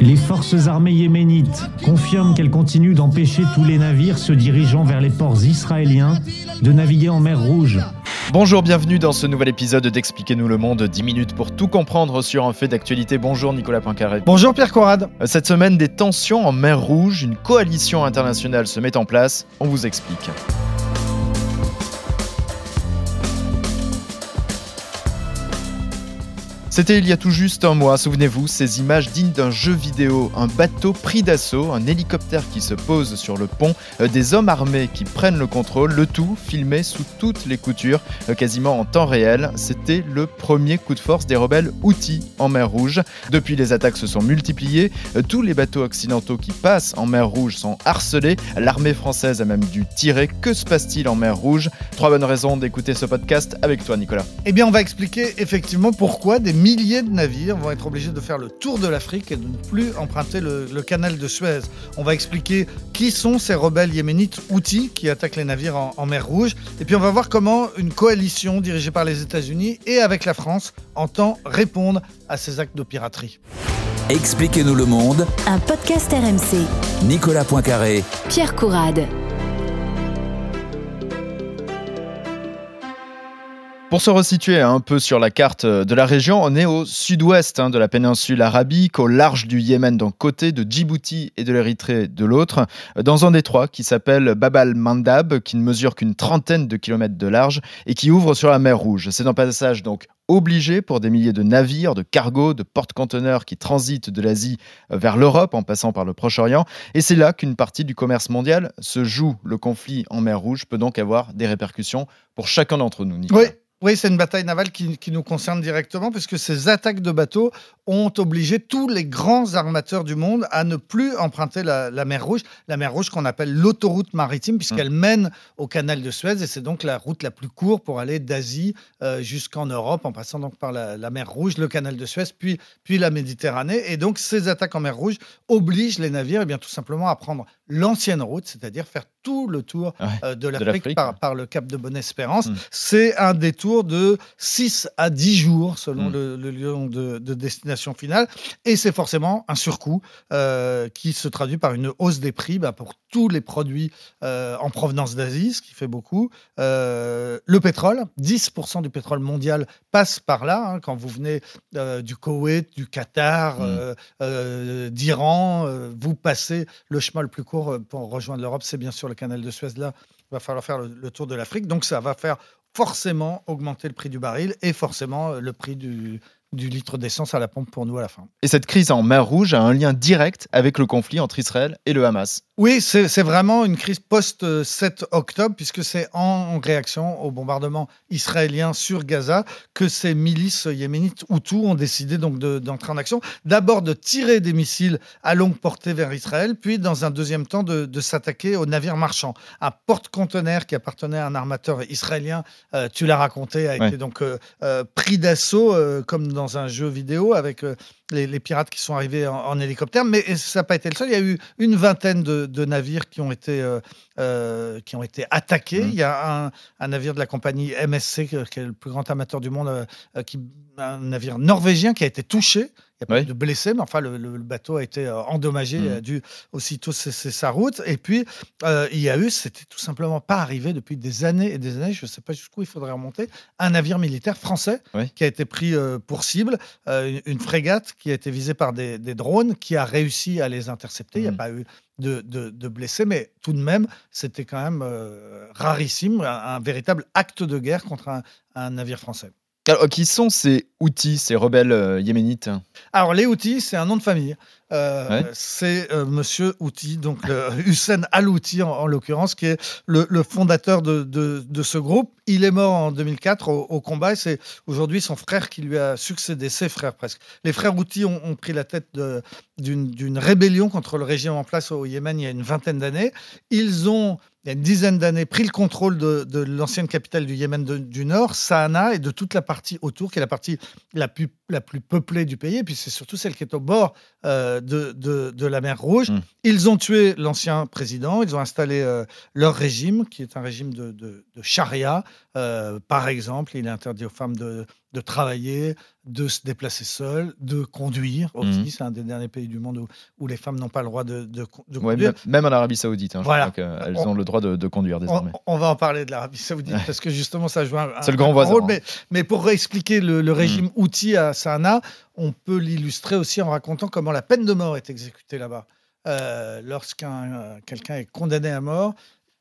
Les forces armées yéménites confirment qu'elles continuent d'empêcher tous les navires se dirigeant vers les ports israéliens de naviguer en mer Rouge. Bonjour, bienvenue dans ce nouvel épisode d'Expliquez-nous le monde, 10 minutes pour tout comprendre sur un fait d'actualité. Bonjour Nicolas Poincaré. Bonjour Pierre Corrade. Cette semaine, des tensions en mer Rouge, une coalition internationale se met en place, on vous explique. C'était il y a tout juste un mois, souvenez-vous, ces images dignes d'un jeu vidéo, un bateau pris d'assaut, un hélicoptère qui se pose sur le pont, euh, des hommes armés qui prennent le contrôle, le tout filmé sous toutes les coutures, euh, quasiment en temps réel. C'était le premier coup de force des rebelles Houthis en mer Rouge. Depuis, les attaques se sont multipliées, euh, tous les bateaux occidentaux qui passent en mer Rouge sont harcelés, l'armée française a même dû tirer. Que se passe-t-il en mer Rouge? Trois bonnes raisons d'écouter ce podcast avec toi Nicolas. Eh bien, on va expliquer effectivement pourquoi des milliers de navires vont être obligés de faire le tour de l'Afrique et de ne plus emprunter le, le canal de Suez. On va expliquer qui sont ces rebelles yéménites outils qui attaquent les navires en, en mer Rouge. Et puis on va voir comment une coalition dirigée par les États-Unis et avec la France entend répondre à ces actes de piraterie. Expliquez-nous le monde, Un podcast RMC. Nicolas Poincaré. Pierre Courade. Pour se resituer un peu sur la carte de la région, on est au sud-ouest hein, de la péninsule arabique, au large du Yémen d'un côté, de Djibouti et de l'Érythrée de l'autre, dans un détroit qui s'appelle Bab al-Mandab, qui ne mesure qu'une trentaine de kilomètres de large et qui ouvre sur la mer Rouge. C'est un passage donc obligé pour des milliers de navires, de cargos, de porte-conteneurs qui transitent de l'Asie vers l'Europe en passant par le Proche-Orient. Et c'est là qu'une partie du commerce mondial se joue. Le conflit en mer Rouge peut donc avoir des répercussions pour chacun d'entre nous. Oui. Oui, c'est une bataille navale qui, qui nous concerne directement puisque ces attaques de bateaux ont obligé tous les grands armateurs du monde à ne plus emprunter la, la mer Rouge, la mer Rouge qu'on appelle l'autoroute maritime puisqu'elle mène au canal de Suez et c'est donc la route la plus courte pour aller d'Asie euh, jusqu'en Europe en passant donc par la, la mer Rouge, le canal de Suez, puis, puis la Méditerranée. Et donc ces attaques en mer Rouge obligent les navires eh bien, tout simplement à prendre l'ancienne route, c'est-à-dire faire tout le tour Ouais, euh, de l'Afrique, par, par le cap de Bonne-Espérance. Mm. C'est un de 6 à 10 jours selon Mm. le, le lieu de, de destination finale. Et c'est forcément un surcoût euh, qui se traduit par une hausse des prix bah, pour tous les produits euh, en provenance d'Asie, ce qui fait beaucoup. Euh, le pétrole, 10% du pétrole mondial passe par là. hein, quand vous venez du Koweït, du Qatar, Mm. euh, euh, d'Iran, vous passez le chemin le plus court pour rejoindre l'Europe, c'est bien sûr le canal de Suez. Là, il va falloir faire le tour de l'Afrique. Donc ça va faire forcément augmenter le prix du baril et forcément euh, le prix du, du litre d'essence à la pompe pour nous à la fin. Et cette crise en mer Rouge a un lien direct avec le conflit entre Israël et le Hamas. Oui, c'est vraiment une crise post-7 octobre, puisque c'est en réaction au bombardement israélien sur Gaza que ces milices yéménites Hutus ont décidé donc de- d'entrer en action. D'abord de tirer des missiles à longue portée vers Israël, puis dans un deuxième temps de, de s'attaquer aux navires marchands. Un porte-conteneur qui appartenait à un armateur israélien, euh, tu l'as raconté, a Ouais. été donc euh, euh, pris d'assaut comme dans un jeu vidéo avec euh, les, les pirates qui sont arrivés en, en hélicoptère, mais ça n'a pas été le seul. Il y a eu une vingtaine de, de navires qui ont été, euh, euh, qui ont été attaqués. Mhm. Il y a un, un navire de la compagnie MSC, qui est le plus grand amateur du monde, qui, un navire norvégien qui a été touché. Il n'y a pas Ouais. eu de blessés, mais enfin, le, bateau a été euh, endommagé, Mhm. il a dû aussitôt cesser sa route. Et puis, euh, il y a eu, c'était tout simplement pas arrivé depuis des années et des années, je ne sais pas jusqu'où il faudrait remonter, un navire militaire français qui a été pris euh, pour cible, euh, une, frégate qui a été visée par des, des drones, qui a réussi à les intercepter. Il n'y a Mhm. pas eu de, de- de blessés, mais tout de même, c'était quand même euh, rarissime, un, un véritable acte de guerre contre un, un navire français. Alors, qui sont ces outils, ces rebelles euh, yéménites Alors, les Houthis, c'est un nom de famille. Euh, Ouais. C'est euh, Monsieur Houthi, donc Hussein Al-Houthi en, en l'occurrence, qui est le, le fondateur de, de- de ce groupe. Il est mort en 2004 au, au combat et c'est aujourd'hui son frère qui lui a succédé, ses frères presque. Les frères Houthi ont, ont pris la tête d'une rébellion contre le régime en place au Yémen il y a une vingtaine d'années. Ils ont, il y a une dizaine d'années, pris le contrôle de, de l'ancienne capitale du Yémen de- du Nord, Sanaa, et de toute la partie autour, qui est la partie la plus, la plus peuplée du pays. Et puis c'est surtout celle qui est au bord euh, de, la mer Rouge. Mm. Ils ont tué l'ancien président, ils ont installé euh, leur régime, qui est un régime de charia. Euh, par exemple, il est interdit aux femmes de, de travailler, de se déplacer seul, de conduire aussi. Mhm. C'est un des derniers pays du monde où, où les femmes n'ont pas le droit de, de, de Ouais, conduire. même, même en Arabie Saoudite, hein, je Voilà. crois qu'elles On- ont le droit de, de conduire On, désormais. on va en parler de l'Arabie Saoudite Ouais. parce que justement ça joue un, C'est le un- grand un voisin, rôle. hein. Mais, mais pour réexpliquer le, le régime outil à Sanaa, on peut l'illustrer aussi en racontant comment la peine de mort est exécutée là-bas. Euh, Lorsqu'un euh, quelqu'un est condamné à mort,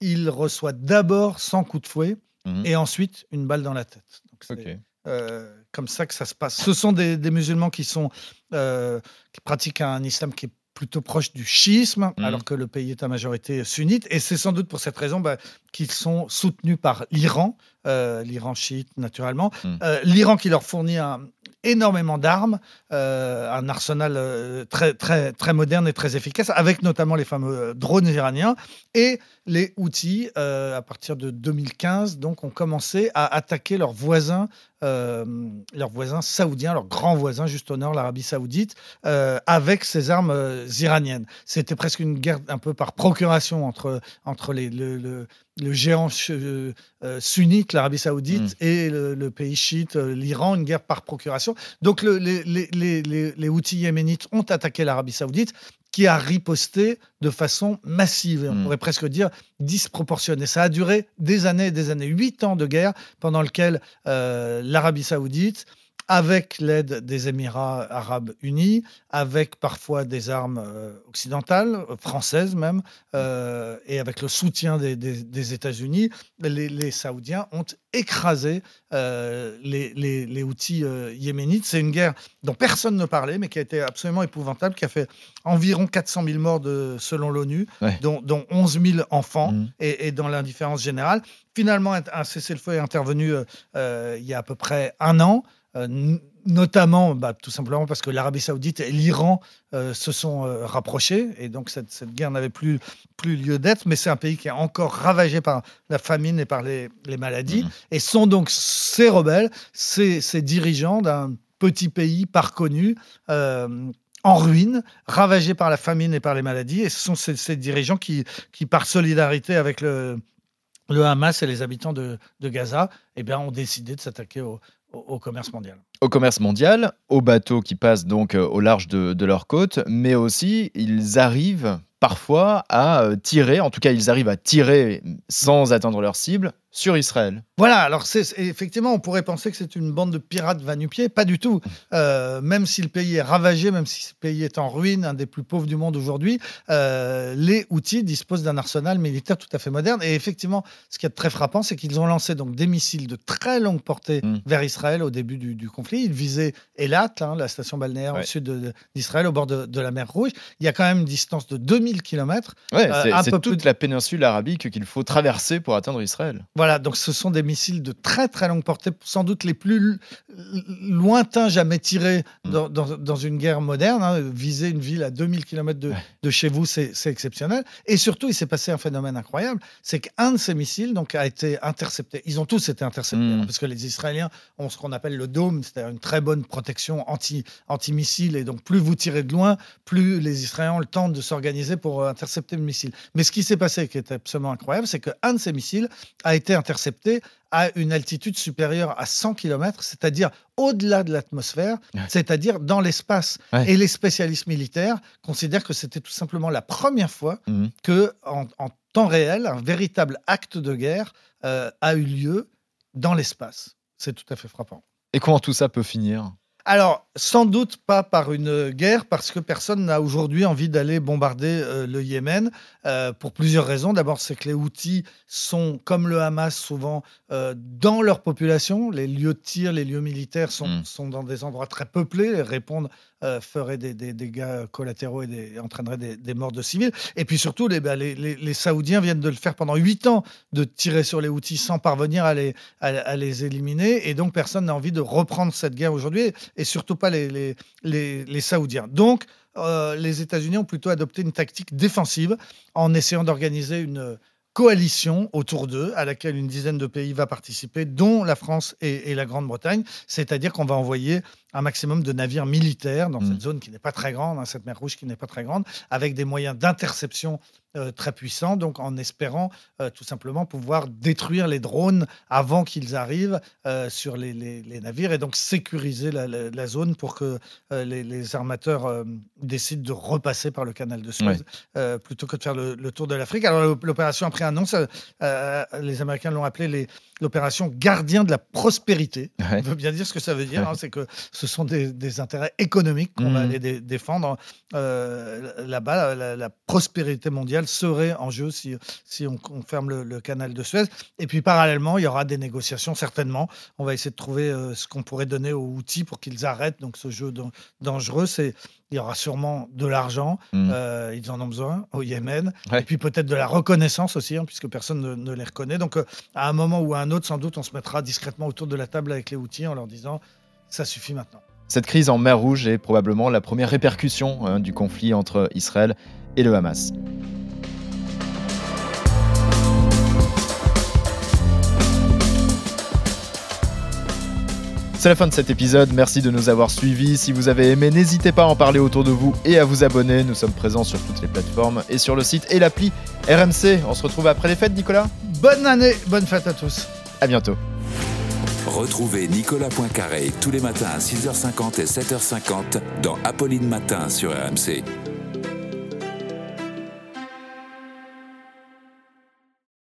il reçoit d'abord 100 coups de fouet Mhm. et ensuite une balle dans la tête. Donc. Euh, comme ça que ça se passe. Ce sont des, des musulmans qui sont euh, qui pratiquent un islam qui est plutôt proche du chiisme, Mhm. alors que le pays est à majorité sunnite. Et c'est sans doute pour cette raison bah, qu'ils sont soutenus par l'Iran, euh, l'Iran chiite naturellement. Mhm. Euh, L'Iran qui leur fournit un- énormément d'armes, euh, un arsenal très, très, très moderne et très efficace, avec notamment les fameux drones iraniens. Et les Houthis, euh, à partir de 2015, donc, ont commencé à attaquer leurs voisins, leurs voisins saoudiens, leurs grands voisins juste au nord, l'Arabie saoudite, euh, avec ces armes euh, iraniennes. C'était presque une guerre un peu par procuration entre, entre les, le, le- le géant euh, euh, sunnite, l'Arabie saoudite, et le, le pays chiite, euh, l'Iran, une guerre par procuration. Donc le- les, les, les, les, les Houthis yéménites ont attaqué l'Arabie saoudite qui a riposté de façon massive, et on Mm. pourrait presque dire disproportionnée. Ça a duré des années et des années, huit ans de guerre pendant lequel euh, l'Arabie saoudite, avec l'aide des Émirats arabes unis, avec parfois des armes euh, occidentales, euh, françaises même, euh, et avec le soutien des, des- des États-Unis, les, les Saoudiens ont écrasé euh, les, les, les Houthis euh, yéménites. C'est une guerre dont personne ne parlait, mais qui a été absolument épouvantable, qui a fait environ 400 000 morts de, selon l'ONU, Ouais. dont, dont 11 000 enfants, Mhm. et, et dans l'indifférence générale. Finalement, un- cessez-le-feu est intervenu euh, il y a à peu près un an. Euh, notamment bah, tout simplement parce que l'Arabie saoudite et l'Iran euh, se sont euh, rapprochés et donc cette, cette guerre n'avait plus, plus lieu d'être, mais c'est un pays qui est encore ravagé par la famine et par les, les maladies Mhm. et sont donc ces rebelles, ces, ces dirigeants d'un petit pays pas reconnu, euh, en ruine, ravagé par la famine et par les maladies, et ce sont ces, ces dirigeants qui, qui, par solidarité avec le, le Hamas et les habitants de, de Gaza, eh bien, ont décidé de s'attaquer au, au- commerce mondial. Au commerce mondial, aux bateaux qui passent donc euh, au large de, de leur côte, mais aussi ils arrivent parfois à euh, tirer, en tout cas ils arrivent à tirer sans atteindre leur cible, sur Israël. Voilà, alors c'est effectivement, on pourrait penser que c'est une bande de pirates va-nu-pieds, pas du tout. Euh, même si le pays est ravagé, même si ce pays est en ruine, un des plus pauvres du monde aujourd'hui, euh, les Houthis disposent d'un arsenal militaire tout à fait moderne. Et effectivement, ce qui est très frappant, c'est qu'ils ont lancé donc des missiles de très longue portée Mm. vers Israël au début du, du conflit. Ils visaient Elat, hein, la station balnéaire Ouais. au sud de- de- d'Israël, au bord de, de la mer Rouge. Il y a quand même une distance de 2000 km. Ouais, Euh, c'est toute la péninsule arabique qu'il faut traverser pour atteindre Israël. Voilà, donc ce sont des missiles de très très longue portée, sans doute les plus lointains jamais tirés Mm. dans, dans- dans une guerre moderne. hein. Viser une ville à 2000 km de, de chez vous, c'est exceptionnel. Et surtout, il s'est passé un phénomène incroyable, c'est qu'un de ces missiles donc, a été intercepté. Ils ont tous été interceptés, Mm. hein, parce que les Israéliens ont ce qu'on appelle le dôme, c'est-à-dire une très bonne protection anti- anti-missile. et donc, plus vous tirez de loin, plus les Israéliens ont le temps de s'organiser pour euh, intercepter le missile. Mais ce qui s'est passé, qui est absolument incroyable, c'est qu'un de ces missiles a été intercepté à une altitude supérieure à 100 km, c'est-à-dire au-delà de l'atmosphère, Ouais. c'est-à-dire dans l'espace. Ouais. Et les spécialistes militaires considèrent que c'était tout simplement la première fois Mhm. que, en, en temps réel, un véritable acte de guerre euh, a eu lieu dans l'espace. C'est tout à fait frappant. Et comment tout ça peut finir? Alors, sans doute pas par une guerre, parce que personne n'a aujourd'hui envie d'aller bombarder euh, le Yémen, euh, pour plusieurs raisons. D'abord, c'est que les Houthis sont, comme le Hamas, souvent euh, dans leur population. Les lieux de tir, les lieux militaires sont, Mm. sont dans des endroits très peuplés, répondent, feraient des, des dégâts collatéraux et des, entraîneraient des, des morts de civils. Et puis surtout, les, bah, les, les- les Saoudiens viennent de le faire pendant huit ans, de tirer sur les Houthis sans parvenir à les, à, à les éliminer. Et donc, personne n'a envie de reprendre cette guerre aujourd'hui, et surtout pas les, les, les, Saoudiens. Donc, euh, les États-Unis ont plutôt adopté une tactique défensive en essayant d'organiser une coalition autour d'eux, à laquelle une dizaine de pays va participer, dont la France et la Grande-Bretagne. C'est-à-dire qu'on va envoyer un maximum de navires militaires dans Mm. cette zone qui n'est pas très grande, hein, cette mer Rouge qui n'est pas très grande, avec des moyens d'interception euh, très puissants, donc en espérant euh, tout simplement pouvoir détruire les drones avant qu'ils arrivent euh, sur les, les- les navires et donc sécuriser la, la- la zone pour que les, les armateurs décident de repasser par le canal de Suez Ouais. plutôt que de faire le, le tour de l'Afrique. Alors l'opération a pris un nom, ça, les Américains l'ont appelé les- l'opération Gardien de la prospérité. Ouais. Ça veut bien dire ce que ça veut dire, hein, c'est que ce sont des, des intérêts économiques qu'on va Mhm. aller dé- défendre. Euh, Là-bas, la, la prospérité mondiale serait en jeu si, si on, on ferme le, le canal de Suez. Et puis parallèlement, il y aura des négociations certainement. On va essayer de trouver euh, ce qu'on pourrait donner aux outils pour qu'ils arrêtent donc ce jeu dan- dangereux. C'est il y aura sûrement de l'argent, Mhm. euh, ils en ont besoin au Yémen, Ouais. et puis peut-être de la reconnaissance aussi, hein, puisque personne ne, ne les reconnaît. Donc euh, à un moment ou à un autre, sans doute, on se mettra discrètement autour de la table avec les outils en leur disant ça suffit maintenant. Cette crise en mer Rouge est probablement la première répercussion hein, du conflit entre Israël et le Hamas. C'est la fin de cet épisode, merci de nous avoir suivis. Si vous avez aimé, n'hésitez pas à en parler autour de vous et à vous abonner. Nous sommes présents sur toutes les plateformes et sur le site et l'appli RMC. On se retrouve après les fêtes, Nicolas? Bonne année, bonne fête à tous. À bientôt. Retrouvez Nicolas Poincaré tous les matins à 6h50 et 7h50 dans Apolline Matin sur RMC.